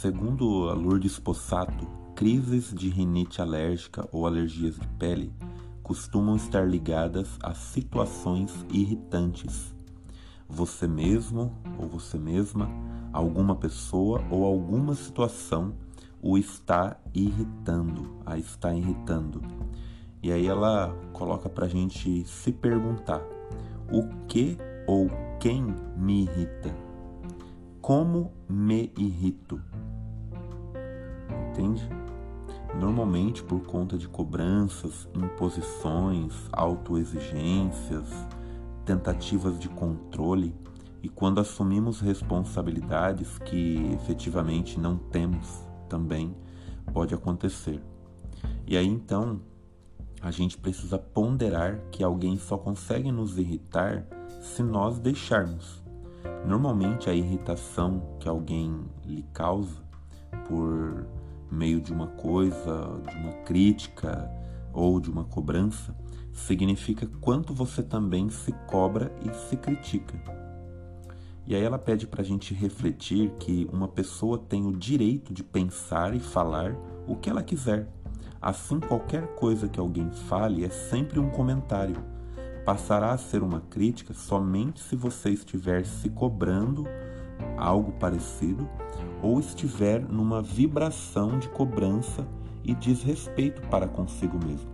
Segundo a Lourdes Possato, crises de rinite alérgica ou alergias de pele costumam estar ligadas a situações irritantes. Você mesmo ou você mesma, alguma pessoa ou alguma situação o está irritando, a está irritando. E aí ela coloca pra gente se perguntar: o que ou quem me irrita? Como me irrito? Entende? Normalmente por conta de cobranças, imposições, autoexigências, tentativas de controle e quando assumimos responsabilidades que efetivamente não temos também pode acontecer. E aí então a gente precisa ponderar que alguém só consegue nos irritar se nós deixarmos. Normalmente a irritação que alguém lhe causa por meio de uma coisa, de uma crítica ou de uma cobrança, significa quanto você também se cobra e se critica. E aí ela pede para a gente refletir que uma pessoa tem o direito de pensar e falar o que ela quiser. Assim, qualquer coisa que alguém fale é sempre um comentário. Passará a ser uma crítica somente se você estiver se cobrando algo parecido ou estiver numa vibração de cobrança e desrespeito para consigo mesmo.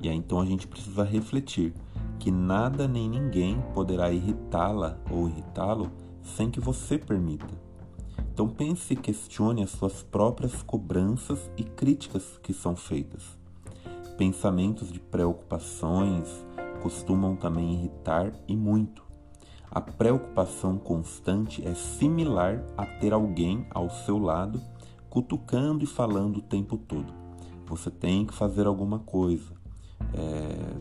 E aí então a gente precisa refletir que nada nem ninguém poderá irritá-la ou irritá-lo sem que você permita. Então pense e questione as suas próprias cobranças e críticas que são feitas. Pensamentos de preocupações costumam também irritar e muito. A preocupação constante é similar a ter alguém ao seu lado cutucando e falando o tempo todo. Você tem que fazer alguma coisa. É,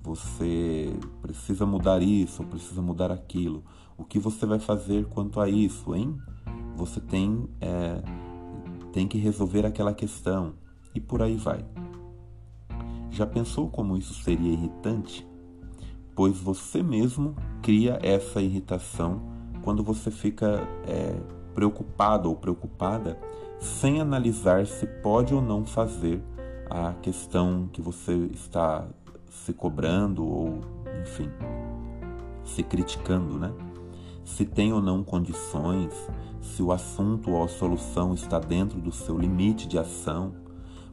você precisa mudar isso, precisa mudar aquilo. O que você vai fazer quanto a isso, hein? Você tem, é, tem que resolver aquela questão e por aí vai. Já pensou como isso seria irritante? Pois você mesmo cria essa irritação quando você fica é, preocupado ou preocupada sem analisar se pode ou não fazer a questão que você está se cobrando ou, enfim, se criticando, né? Se tem ou não condições, se o assunto ou a solução está dentro do seu limite de ação.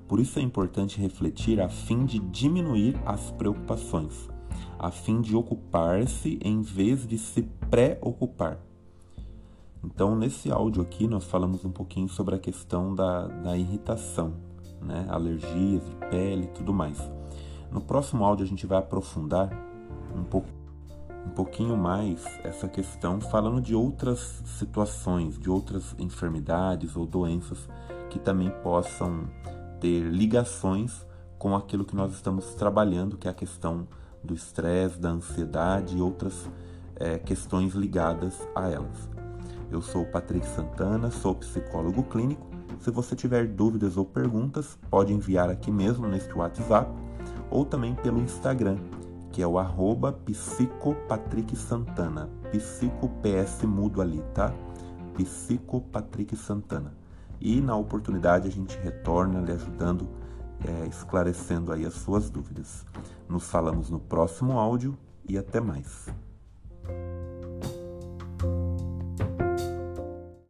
Por isso é importante refletir a fim de diminuir as preocupações, a fim de ocupar-se em vez de se preocupar. Então, nesse áudio aqui, nós falamos um pouquinho sobre a questão da, da irritação, né? alergias de pele e tudo mais. No próximo áudio a gente vai aprofundar um, pouco, um pouquinho mais essa questão, falando de outras situações, de outras enfermidades ou doenças que também possam ter ligações com aquilo que nós estamos trabalhando, que é a questão do estresse, da ansiedade e outras é, questões ligadas a elas. Eu sou o Patrick Santana, sou psicólogo clínico. Se você tiver dúvidas ou perguntas, pode enviar aqui mesmo neste WhatsApp ou também pelo Instagram, que é o arroba psicopatricksantana, psico PS mudo ali, tá? Psicopatricksantana. E na oportunidade a gente retorna lhe ajudando, é, esclarecendo aí as suas dúvidas. Nos falamos no próximo áudio e até mais.